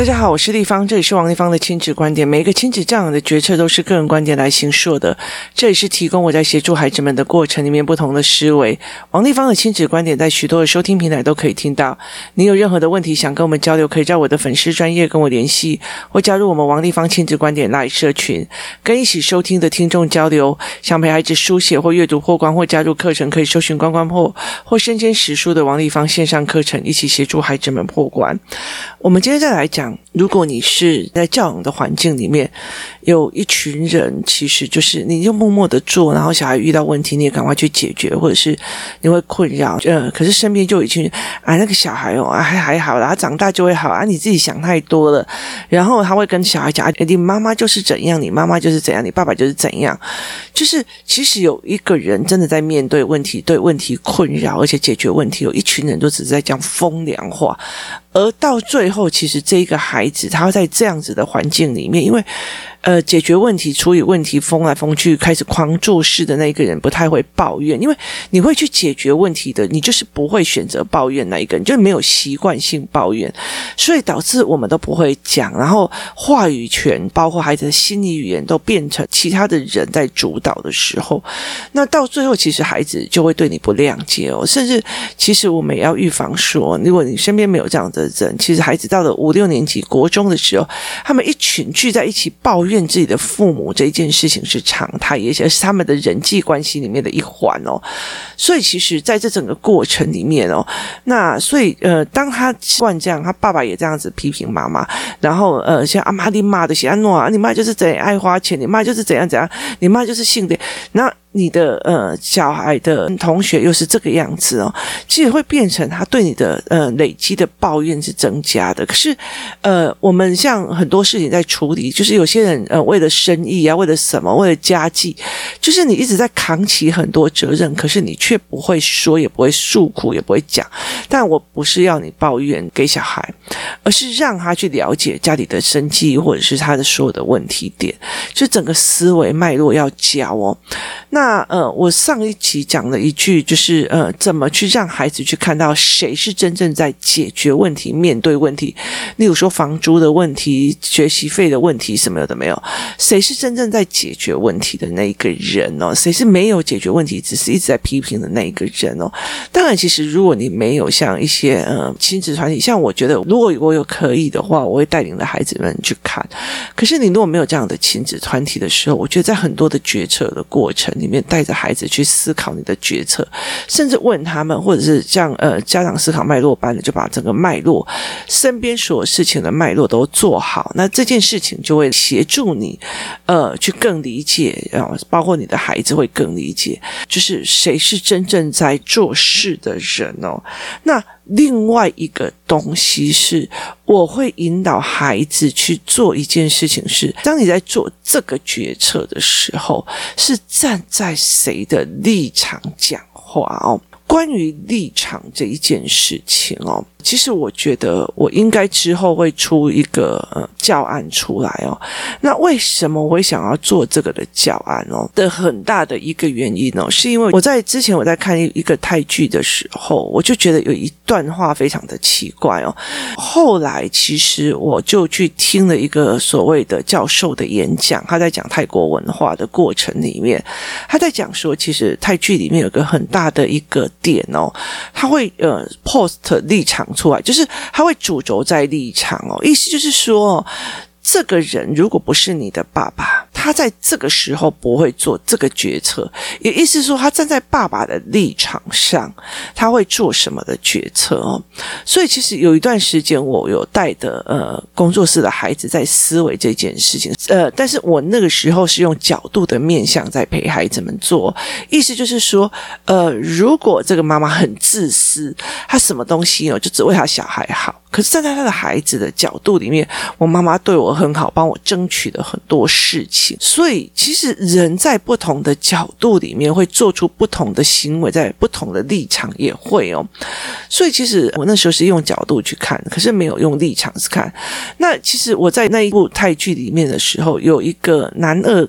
大家好，我是丽芳，这里是王丽芳的亲子观点。每一个亲子这样的决策都是个人观点来形塑的，这也是提供我在协助孩子们的过程里面不同的思维。王丽芳的亲子观点在许多的收听平台都可以听到。你有任何的问题想跟我们交流，可以在我的粉丝专业跟我联系，或加入我们王丽芳亲子观点拉社群，跟一起收听的听众交流。想陪孩子书写或阅读破关，或加入课程，可以搜寻关关破或身兼实书的王丽芳线上课程，一起协助孩子们破关。我们今天再来讲。lang. 如果你是在教养的环境里面，有一群人，其实就是你就默默的做，然后小孩遇到问题，你也赶快去解决，或者是你会困扰，呃，可是身边就有一群人，啊，那个小孩哦，还还好啦，他长大就会好啊，你自己想太多了。然后他会跟小孩讲，啊，你妈妈就是怎样，你妈妈就是怎样，你爸爸就是怎样，就是其实有一个人真的在面对问题，对问题困扰，而且解决问题，有一群人都只是在讲风凉话。而到最后，其实这一个孩孩子，他会在这样子的环境里面，因为。呃，解决问题、处理问题，疯来疯去，开始狂做事的那一个人不太会抱怨，因为你会去解决问题的，你就是不会选择抱怨那一个人，就没有习惯性抱怨，所以导致我们都不会讲，然后话语权，包括孩子的心理语言，都变成其他的人在主导的时候，那到最后，其实孩子就会对你不谅解哦，甚至其实我们也要预防说，如果你身边没有这样的人，其实孩子到了五六年级国中的时候，他们一群聚在一起抱怨。怨自己的父母这一件事情是常态，也是他们的人际关系里面的一环哦。所以，其实在这整个过程里面哦，那所以呃，当他习惯这样，他爸爸也这样子批评妈妈，然后呃，像阿妈你骂的，像安诺啊，你妈就是怎样爱花钱，你妈就是怎样怎样，你妈就是性的那。你的呃小孩的同学又是这个样子哦，其实会变成他对你的呃累积的抱怨是增加的。可是呃，我们像很多事情在处理，就是有些人呃为了生意啊，为了什么，为了家计，就是你一直在扛起很多责任，可是你却不会说，也不会诉苦，也不会讲。但我不是要你抱怨给小孩，而是让他去了解家里的生计，或者是他的所有的问题点，就整个思维脉络要教哦。那那呃，我上一期讲了一句，就是呃，怎么去让孩子去看到谁是真正在解决问题、面对问题。例如说房租的问题、学习费的问题，什么的没有？谁是真正在解决问题的那一个人哦？谁是没有解决问题，只是一直在批评的那一个人哦？当然，其实如果你没有像一些呃亲子团体，像我觉得，如果我有可以的话，我会带领着孩子们去看。可是你如果没有这样的亲子团体的时候，我觉得在很多的决策的过程里面。带着孩子去思考你的决策，甚至问他们，或者是像呃家长思考脉络般的，就把整个脉络、身边所有事情的脉络都做好，那这件事情就会协助你，呃，去更理解，然后包括你的孩子会更理解，就是谁是真正在做事的人哦，那。另外一个东西是，我会引导孩子去做一件事情，是当你在做这个决策的时候，是站在谁的立场讲话哦。关于立场这一件事情哦，其实我觉得我应该之后会出一个呃教案出来哦。那为什么我会想要做这个的教案哦？的很大的一个原因哦，是因为我在之前我在看一个泰剧的时候，我就觉得有一段话非常的奇怪哦。后来其实我就去听了一个所谓的教授的演讲，他在讲泰国文化的过程里面，他在讲说，其实泰剧里面有个很大的一个。点哦，他会呃 post 立场出来，就是他会主轴在立场哦，意思就是说，这个人如果不是你的爸爸。他在这个时候不会做这个决策，也意思说，他站在爸爸的立场上，他会做什么的决策哦？所以其实有一段时间，我有带的呃工作室的孩子在思维这件事情，呃，但是我那个时候是用角度的面向在陪孩子们做，意思就是说，呃，如果这个妈妈很自私，她什么东西哦，就只为她小孩好。可是站在他的孩子的角度里面，我妈妈对我很好，帮我争取了很多事情。所以，其实人在不同的角度里面会做出不同的行为，在不同的立场也会哦。所以，其实我那时候是用角度去看，可是没有用立场去看。那其实我在那一部泰剧里面的时候，有一个男二。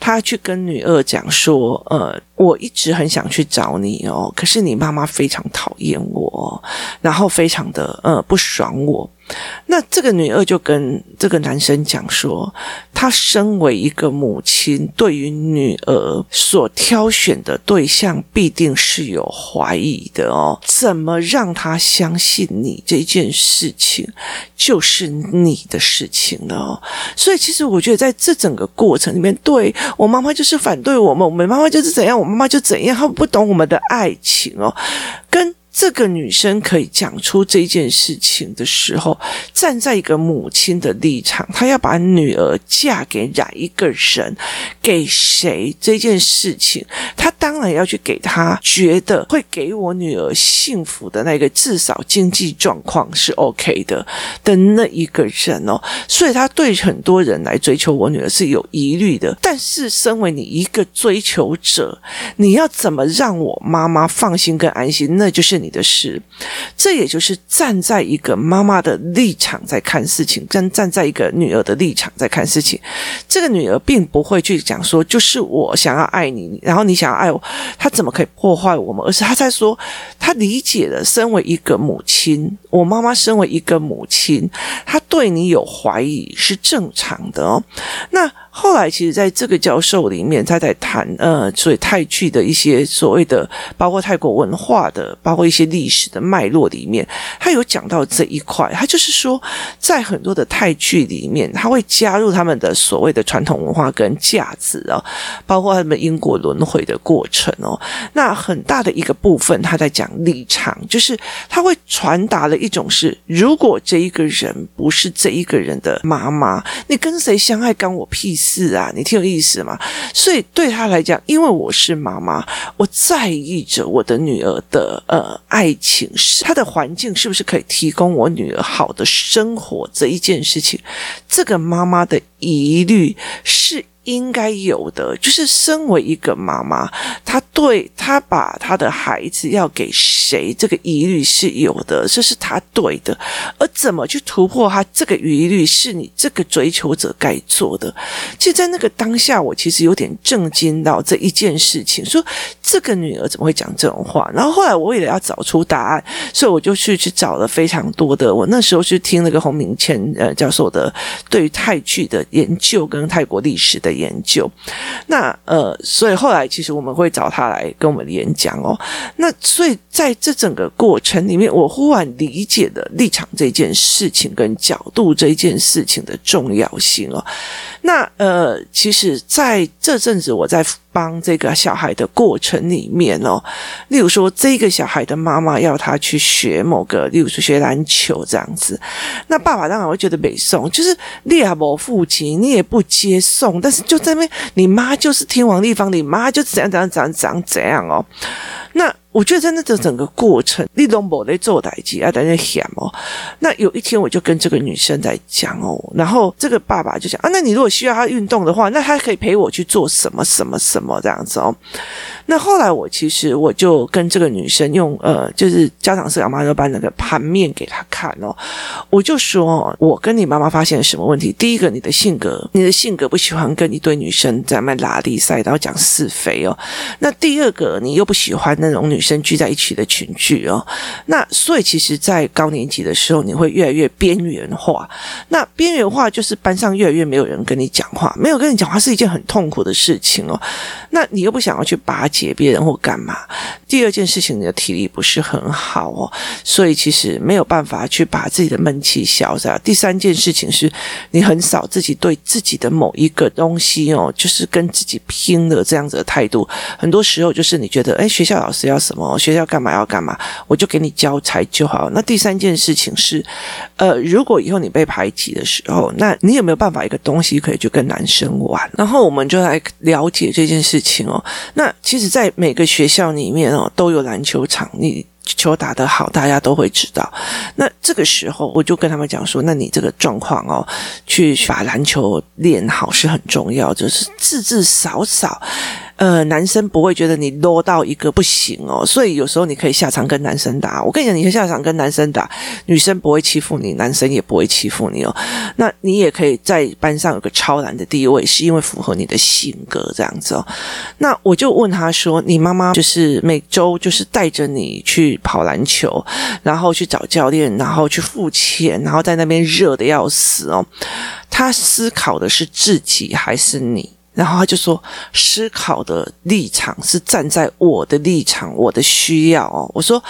他去跟女二讲说：“呃，我一直很想去找你哦，可是你妈妈非常讨厌我，然后非常的呃不爽我。那这个女二就跟这个男生讲说，她身为一个母亲，对于女儿所挑选的对象必定是有怀疑的哦。怎么让她相信你这件事情就是你的事情了？哦，所以其实我觉得在这整个过程里面，对我妈妈就是反对我们，我们妈妈就是怎样，我妈妈就怎样，她不懂我们的爱情哦，跟。这个女生可以讲出这件事情的时候，站在一个母亲的立场，她要把女儿嫁给哪一个人，给谁这件事情，她当然要去给她觉得会给我女儿幸福的那个，至少经济状况是 OK 的的那一个人哦。所以她对很多人来追求我女儿是有疑虑的。但是身为你一个追求者，你要怎么让我妈妈放心跟安心？那就是。你的事，这也就是站在一个妈妈的立场在看事情，跟站在一个女儿的立场在看事情。这个女儿并不会去讲说，就是我想要爱你，然后你想要爱我，她怎么可以破坏我们？而是她在说，她理解了，身为一个母亲，我妈妈身为一个母亲，她对你有怀疑是正常的哦。那。后来，其实在这个教授里面，他在谈呃，所以泰剧的一些所谓的，包括泰国文化的，包括一些历史的脉络里面，他有讲到这一块。他就是说，在很多的泰剧里面，他会加入他们的所谓的传统文化跟价值啊，包括他们因果轮回的过程哦。那很大的一个部分，他在讲立场，就是他会传达了一种是：如果这一个人不是这一个人的妈妈，你跟谁相爱，干我屁事。是啊，你挺有意思嘛。所以对他来讲，因为我是妈妈，我在意着我的女儿的呃爱情，她的环境是不是可以提供我女儿好的生活这一件事情，这个妈妈的疑虑是。应该有的，就是身为一个妈妈，她对她把她的孩子要给谁，这个疑虑是有的，这是她对的。而怎么去突破她这个疑虑，是你这个追求者该做的。其实，在那个当下，我其实有点震惊到这一件事情，说这个女儿怎么会讲这种话？然后后来我为了要找出答案，所以我就去去找了非常多的。我那时候去听那个洪明谦呃教授的对于泰剧的研究跟泰国历史的。研究，那呃，所以后来其实我们会找他来跟我们演讲哦。那所以在这整个过程里面，我忽然理解了立场这件事情跟角度这件事情的重要性哦。那呃，其实在这阵子我在帮这个小孩的过程里面哦，例如说这个小孩的妈妈要他去学某个，例如说学篮球这样子，那爸爸当然会觉得没送，就是你也没父亲你也不接送，但是就在那边，你妈就是天王地方，你妈就怎样怎样怎样怎样怎样哦，那。我觉得在那个整个过程，你都没在做代志啊，在那想哦。那有一天，我就跟这个女生在讲哦，然后这个爸爸就讲啊，那你如果需要他运动的话，那他可以陪我去做什么什么什么这样子哦。那后来我其实我就跟这个女生用呃，就是家长式妈妈就把那个盘面给她看哦，我就说，我跟你妈妈发现什么问题？第一个，你的性格，你的性格不喜欢跟一堆女生在那拉力赛，然后讲是非哦。那第二个，你又不喜欢那种女生聚在一起的群聚哦。那所以其实，在高年级的时候，你会越来越边缘化。那边缘化就是班上越来越没有人跟你讲话，没有跟你讲话是一件很痛苦的事情哦。那你又不想要去巴结。别人或干嘛？第二件事情，你的体力不是很好哦，所以其实没有办法去把自己的闷气消下。第三件事情是，你很少自己对自己的某一个东西哦，就是跟自己拼的这样子的态度。很多时候就是你觉得，哎，学校老师要什么，学校干嘛要干嘛，我就给你教材就好。那第三件事情是，呃，如果以后你被排挤的时候，那你有没有办法一个东西可以去跟男生玩？然后我们就来了解这件事情哦。那其实。在每个学校里面哦，都有篮球场，你球打得好，大家都会知道。那这个时候，我就跟他们讲说：“那你这个状况哦，去把篮球练好是很重要，就是至至少少。”呃，男生不会觉得你 low 到一个不行哦，所以有时候你可以下场跟男生打。我跟你讲，你下场跟男生打，女生不会欺负你，男生也不会欺负你哦。那你也可以在班上有个超然的地位，是因为符合你的性格这样子哦。那我就问他说：“你妈妈就是每周就是带着你去跑篮球，然后去找教练，然后去付钱，然后在那边热得要死哦。他思考的是自己还是你？”然后他就说，思考的立场是站在我的立场，我的需要哦。我说，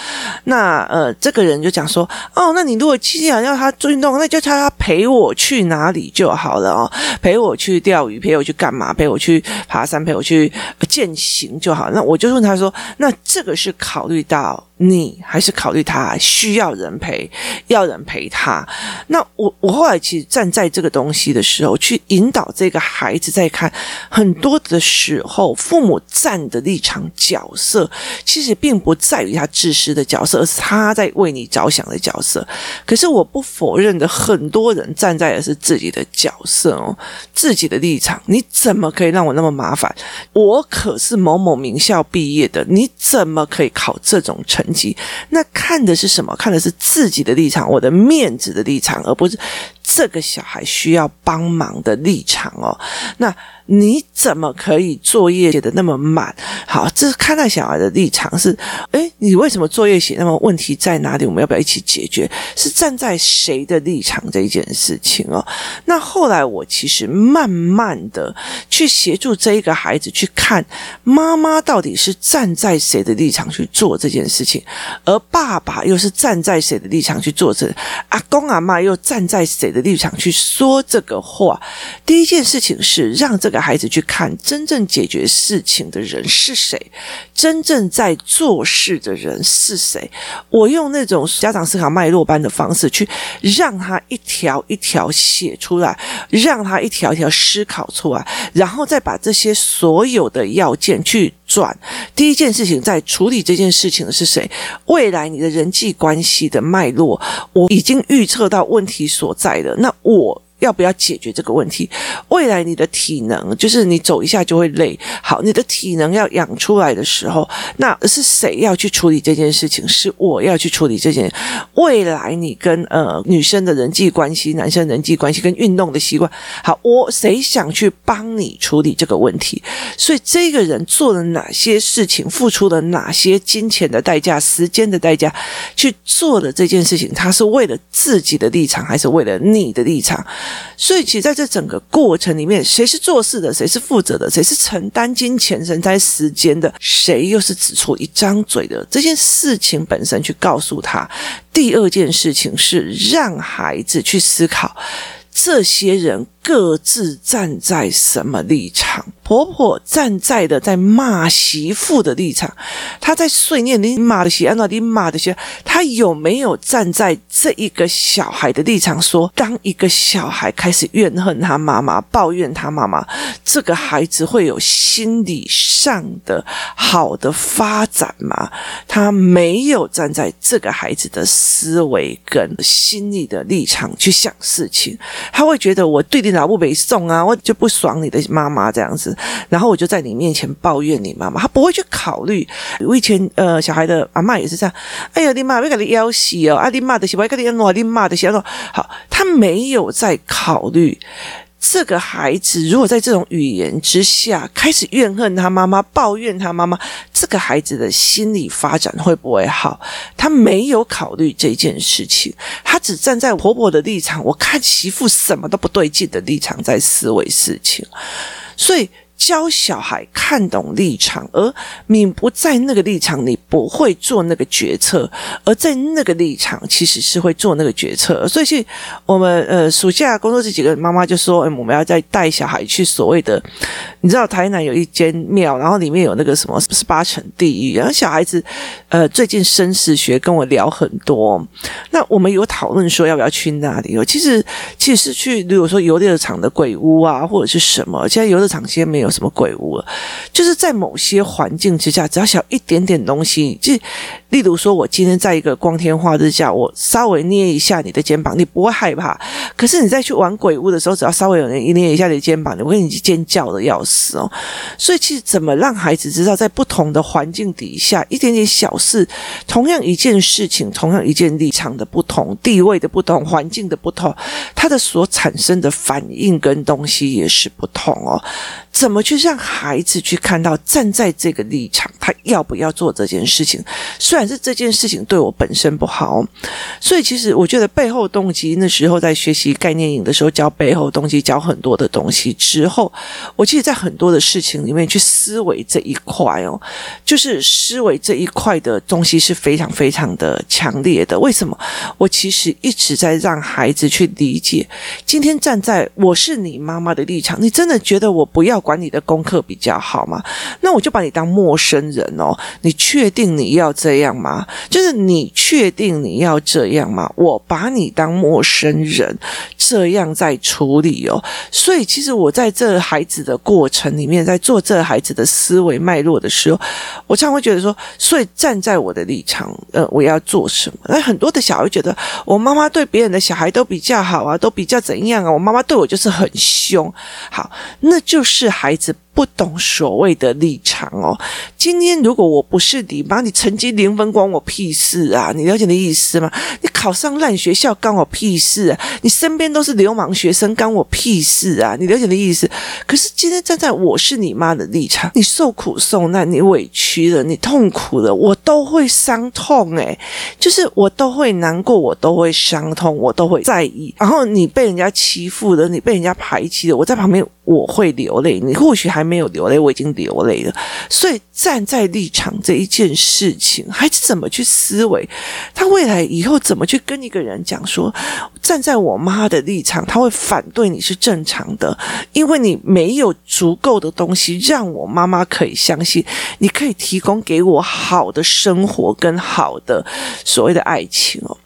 那呃，这个人就讲说，哦，那你如果既然要他做运动，那就叫他陪我去哪里就好了哦，陪我去钓鱼，陪我去干嘛？陪我去爬山，陪我去健行就好。那我就问他说，那这个是考虑到。你还是考虑他需要人陪，要人陪他。那我我后来其实站在这个东西的时候，去引导这个孩子在看很多的时候，父母站的立场角色，其实并不在于他自私的角色，而是他在为你着想的角色。可是我不否认的，很多人站在的是自己的角色哦，自己的立场。你怎么可以让我那么麻烦？我可是某某名校毕业的，你怎么可以考这种成绩？那看的是什么？看的是自己的立场，我的面子的立场，而不是这个小孩需要帮忙的立场哦。那。你怎么可以作业写得那么慢？好，这是看待小孩的立场是：诶，你为什么作业写那么问题在哪里？我们要不要一起解决？是站在谁的立场这一件事情哦。那后来我其实慢慢的去协助这一个孩子去看妈妈到底是站在谁的立场去做这件事情，而爸爸又是站在谁的立场去做这，阿公阿嬷又站在谁的立场去说这个话。第一件事情是让这个。孩子去看真正解决事情的人是谁，真正在做事的人是谁。我用那种家长思考脉络般的方式去让他一条一条写出来，让他一条一条思考出来，然后再把这些所有的要件去转。第一件事情在处理这件事情的是谁？未来你的人际关系的脉络，我已经预测到问题所在了。那我。要不要解决这个问题？未来你的体能就是你走一下就会累。好，你的体能要养出来的时候，那是谁要去处理这件事情？是我要去处理这件。未来你跟呃女生的人际关系、男生人际关系跟运动的习惯，好，我谁想去帮你处理这个问题？所以这个人做了哪些事情，付出了哪些金钱的代价、时间的代价去做的这件事情，他是为了自己的立场，还是为了你的立场？所以，其实在这整个过程里面，谁是做事的，谁是负责的，谁是承担金钱、承担时间的，谁又是只出一张嘴的？这件事情本身去告诉他。第二件事情是让孩子去思考，这些人各自站在什么立场。婆婆站在的在骂媳妇的立场，她在碎念你骂的些，按照你骂的些，她有没有站在这一个小孩的立场说，当一个小孩开始怨恨他妈妈、抱怨他妈妈，这个孩子会有心理上的好的发展吗？他没有站在这个孩子的思维跟心理的立场去想事情，他会觉得我对你老母没送啊，我就不爽你的妈妈这样子。然后我就在你面前抱怨你妈妈，她不会去考虑。我以前呃，小孩的阿嬷也是这样。哎呀，你妈，要给你要死哦！啊，你妈的，是不？给你弄，你妈的，是弄。好，他没有在考虑这个孩子，如果在这种语言之下开始怨恨他妈妈，抱怨他妈妈，这个孩子的心理发展会不会好？他没有考虑这件事情，他只站在婆婆的立场，我看媳妇什么都不对劲的立场在思维事情，所以。教小孩看懂立场，而你不在那个立场，你不会做那个决策；而在那个立场，其实是会做那个决策。所以，是我们呃暑假工作这几个妈妈就说：“，我们要再带小孩去所谓的，你知道台南有一间庙，然后里面有那个什么十八层地狱。然后小孩子呃最近生死学跟我聊很多，那我们有讨论说要不要去那里哦。其实，其实是去，如果说游乐场的鬼屋啊，或者是什么，现在游乐场现在没有。什么鬼屋了？就是在某些环境之下，只要小一点点东西，就例如说，我今天在一个光天化日下，我稍微捏一下你的肩膀，你不会害怕。可是你再去玩鬼屋的时候，只要稍微有人一捏一下你的肩膀，我跟你尖叫的要死哦。所以其实怎么让孩子知道，在不同的环境底下，一点点小事，同样一件事情，同样一件立场的不同、地位的不同、环境的不同，它的所产生的反应跟东西也是不同哦。怎么去让孩子去看到站在这个立场，他要不要做这件事情？虽然是这件事情对我本身不好，所以其实我觉得背后动机那时候在学习概念影的时候教背后动机，教很多的东西之后，我其实在很多的事情里面去思维这一块哦，就是思维这一块的东西是非常非常的强烈的。为什么？我其实一直在让孩子去理解，今天站在我是你妈妈的立场，你真的觉得我不要管你的功课比较好吗？那我就把你当陌生人哦。你确定你要这样吗？就是你确定你要这样吗？我把你当陌生人，这样在处理哦。所以其实我在这孩子的过程里面，在做这孩子的思维脉络的时候，我常会觉得说，所以站在我的立场，呃，我要做什么？那很多的小孩觉得，我妈妈对别人的小孩都比较好啊，都比较怎样啊？我妈妈对我就是很凶。好，那就是。孩子不懂所谓的立场哦。今天如果我不是你妈，你成绩零分关我屁事啊！你了解的意思吗？你考上烂学校关我屁事啊！你身边都是流氓学生关我屁事啊！你了解的意思？可是今天站在我是你妈的立场，你受苦受难，你委屈了，你痛苦了，我都会伤痛诶，就是我都会难过，我都会伤痛，我都会在意。然后你被人家欺负了，你被人家排挤了，我在旁边。我会流泪，你或许还还没有流泪，我已经流泪了。所以站在立场这一件事情，孩子怎么去思维？他未来以后怎么去跟一个人讲说，站在我妈的立场，他会反对你是正常的，因为你没有足够的东西让我妈妈可以相信，你可以提供给我好的生活跟好的所谓的爱情哦。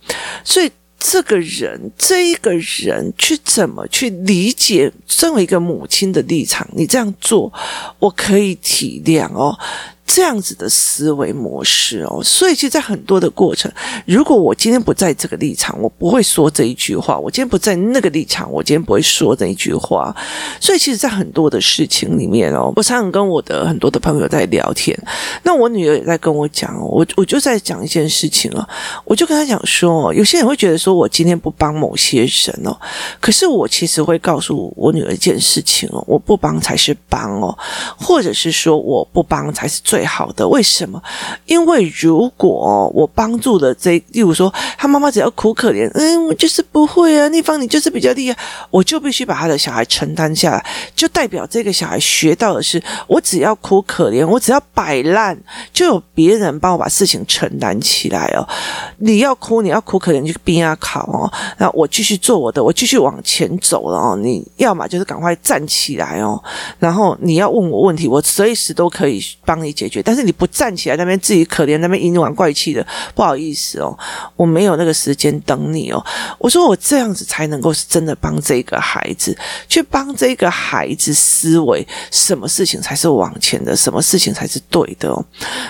所以。这个人，这一个人去怎么去理解身为一个母亲的立场？你这样做，我可以体谅哦。这样子的思维模式哦，所以其实，在很多的过程，如果我今天不在这个立场，我不会说这一句话；我今天不在那个立场，我今天不会说这一句话。所以，其实，在很多的事情里面哦，我常常跟我的很多的朋友在聊天，那我女儿也在跟我讲哦，我我就在讲一件事情哦，我就跟她讲说，有些人会觉得说我今天不帮某些人哦，可是我其实会告诉我女儿一件事情哦，我不帮才是帮哦，或者是说我不帮才是最。最好的，为什么？因为如果我帮助了这，例如说他妈妈只要苦可怜，嗯，我就是不会啊，那方你就是比较厉害，我就必须把他的小孩承担下来，就代表这个小孩学到的是，我只要苦可怜，我只要摆烂，就有别人帮我把事情承担起来哦。你要哭，你要苦可怜，你就边要考哦，那我继续做我的，我继续往前走了哦。你要么就是赶快站起来哦，然后你要问我问题，我随时都可以帮你解。解决，但是你不站起来，那边自己可怜，那边阴阳怪气的，不好意思哦，我没有那个时间等你哦。我说我这样子才能够是真的帮这个孩子，去帮这个孩子思维，什么事情才是往前的，什么事情才是对的哦。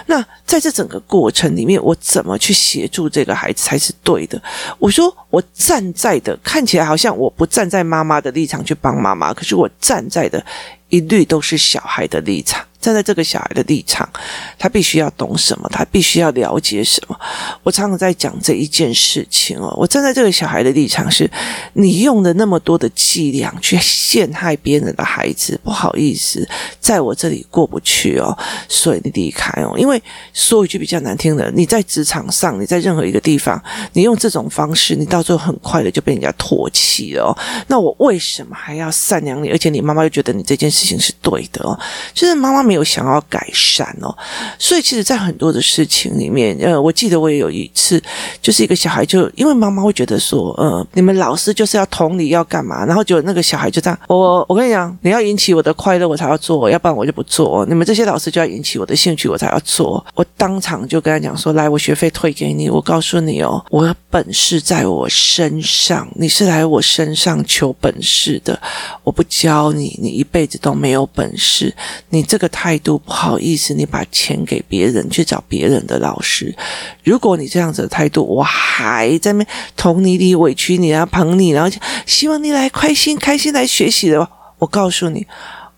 那在这整个过程里面，我怎么去协助这个孩子才是对的？我说我站在的，看起来好像我不站在妈妈的立场去帮妈妈，可是我站在的一律都是小孩的立场。站在这个小孩的立场，他必须要懂什么？他必须要了解什么？我常常在讲这一件事情哦。我站在这个小孩的立场是，你用了那么多的伎俩去陷害别人的孩子，不好意思，在我这里过不去哦，所以你离开哦。因为说一句比较难听的，你在职场上，你在任何一个地方，你用这种方式，你到最后很快的就被人家唾弃了哦。那我为什么还要善良你？而且你妈妈又觉得你这件事情是对的哦，就是妈妈没有想要改善哦，所以其实，在很多的事情里面，呃，我记得我也有一次，就是一个小孩就因为妈妈会觉得说，呃，你们老师就是要同理要干嘛，然后就那个小孩就这样，我我跟你讲，你要引起我的快乐，我才要做，要不然我就不做。你们这些老师就要引起我的兴趣，我才要做。我当场就跟他讲说，来，我学费退给你。我告诉你哦，我的本事在我身上，你是来我身上求本事的，我不教你，你一辈子都没有本事。你这个。态度，不好意思，你把钱给别人去找别人的老师。如果你这样子的态度，我还在那边捅你理委屈你啊，捧你，然后希望你来开心开心来学习的话，我告诉你。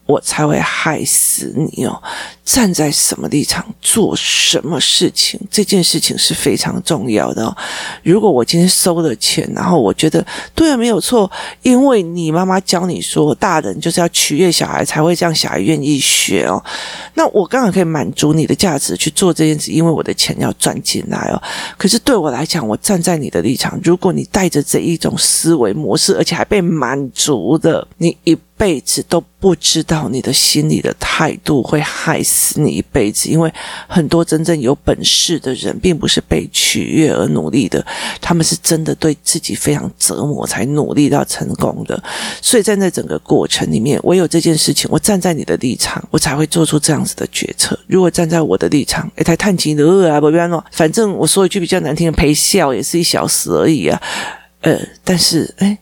我才会害死你哦！站在什么立场做什么事情，这件事情是非常重要的哦。如果我今天收了钱，然后我觉得对啊，没有错，因为你妈妈教你说，大人就是要取悦小孩，才会让小孩愿意学哦。那我刚好可以满足你的价值去做这件事，因为我的钱要赚进来哦。可是对我来讲，我站在你的立场，如果你带着这一种思维模式，而且还被满足的，你一辈子都不知道你的心里的态度会害死死你一辈子，因为很多真正有本事的人，并不是被取悦而努力的，他们是真的对自己非常折磨才努力到成功的。所以站在整个过程里面，唯有这件事情，我站在你的立场，我才会做出这样子的决策。如果站在我的立场，哎，太叹气了啊，不要弄，反正我说一句比较难听的，陪笑也是一小时而已啊。呃，但是，哎，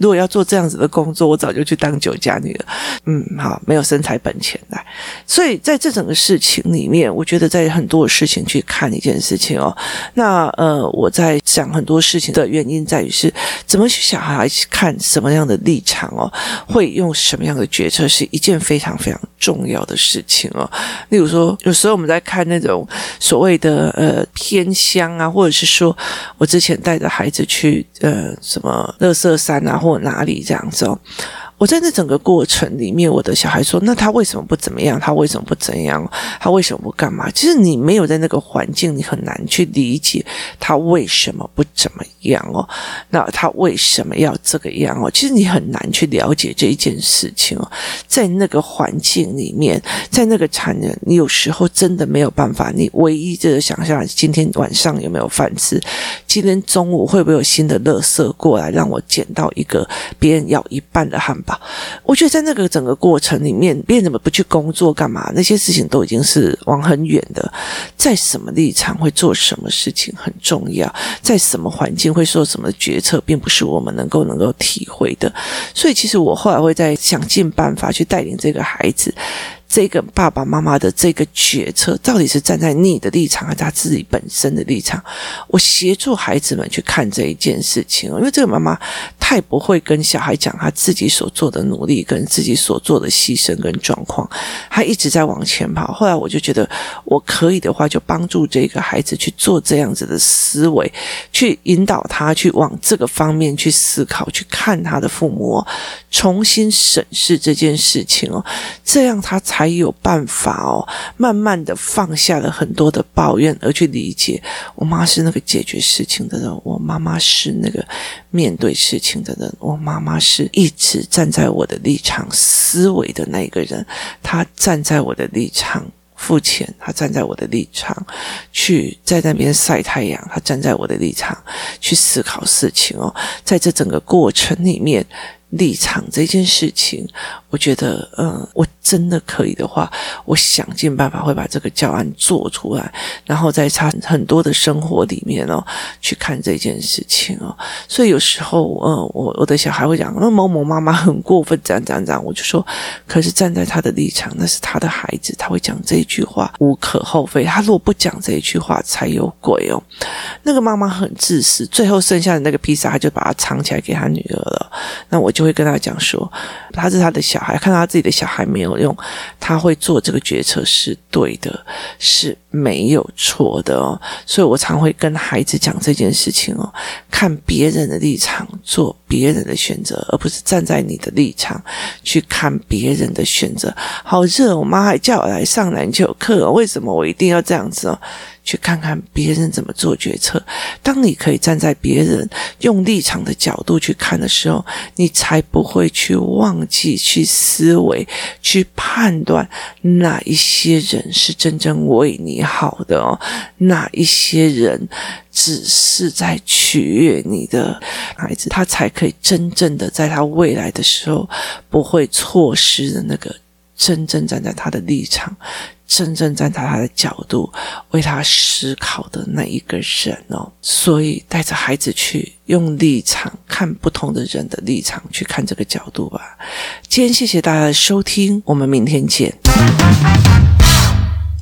如果要做这样子的工作，我早就去当酒家女了。嗯，好，没有身材本钱来，所以在这整个事情里面，我觉得在很多事情去看一件事情哦。那呃，我在想很多事情的原因在于是怎么去小孩去看什么样的立场哦，会用什么样的决策，是一件非常非常重要的事情哦。例如说，有时候我们在看那种所谓的呃偏乡啊，或者是说我之前带着孩子去呃什么乐色山啊，或或哪里这样子哦。我在那整个过程里面，我的小孩说：“那他为什么不怎么样？他为什么不怎样？他为什么不干嘛？”其实你没有在那个环境，你很难去理解他为什么不怎么样哦。那他为什么要这个样哦？其实你很难去了解这一件事情哦。在那个环境里面，在那个残忍，你有时候真的没有办法。你唯一就是想象今天晚上有没有饭吃，今天中午会不会有新的垃圾过来让我捡到一个别人要一半的汉堡。我觉得在那个整个过程里面，别人怎么不去工作干嘛？那些事情都已经是往很远的，在什么立场会做什么事情很重要，在什么环境会做什么决策，并不是我们能够能够体会的。所以，其实我后来会再想尽办法去带领这个孩子。这个爸爸妈妈的这个决策，到底是站在你的立场，还是他自己本身的立场？我协助孩子们去看这一件事情，因为这个妈妈太不会跟小孩讲他自己所做的努力，跟自己所做的牺牲跟状况，他一直在往前跑。后来我就觉得，我可以的话，就帮助这个孩子去做这样子的思维，去引导他去往这个方面去思考，去看他的父母，重新审视这件事情哦，这样他才。还有办法哦，慢慢的放下了很多的抱怨，而去理解，我妈是那个解决事情的人，我妈妈是那个面对事情的人，我妈妈是一直站在我的立场思维的那个人，她站在我的立场付钱，她站在我的立场去在那边晒太阳，她站在我的立场去思考事情哦，在这整个过程里面，立场这件事情，我觉得，嗯，我真的可以的话，我想尽办法会把这个教案做出来，然后在他很多的生活里面哦，去看这件事情哦。所以有时候，嗯，我我的小孩会讲，那某某妈妈很过分，这样这样这样，我就说，可是站在他的立场，那是他的孩子，他会讲这一句话，无可厚非。他如果不讲这一句话，才有鬼哦。那个妈妈很自私，最后剩下的那个披萨，他就把它藏起来给他女儿了。那我就。就会跟他讲说，他是他的小还，看到他自己的小孩没有用，他会做这个决策是对的，是没有错的哦。所以我常会跟孩子讲这件事情哦，看别人的立场做别人的选择，而不是站在你的立场去看别人的选择。好热，我妈还叫我来上篮球课，为什么我一定要这样子哦？去看看别人怎么做决策。当你可以站在别人用立场的角度去看的时候，你才不会去忘记去思维、去判断哪一些人是真正为你好的哦，哪一些人只是在取悦你的孩子，他才可以真正的在他未来的时候不会错失的那个。真正站在他的立场，真正站在他的角度为他思考的那一个人哦。所以带着孩子去用立场看不同的人的立场去看这个角度吧。今天谢谢大家的收听，我们明天见。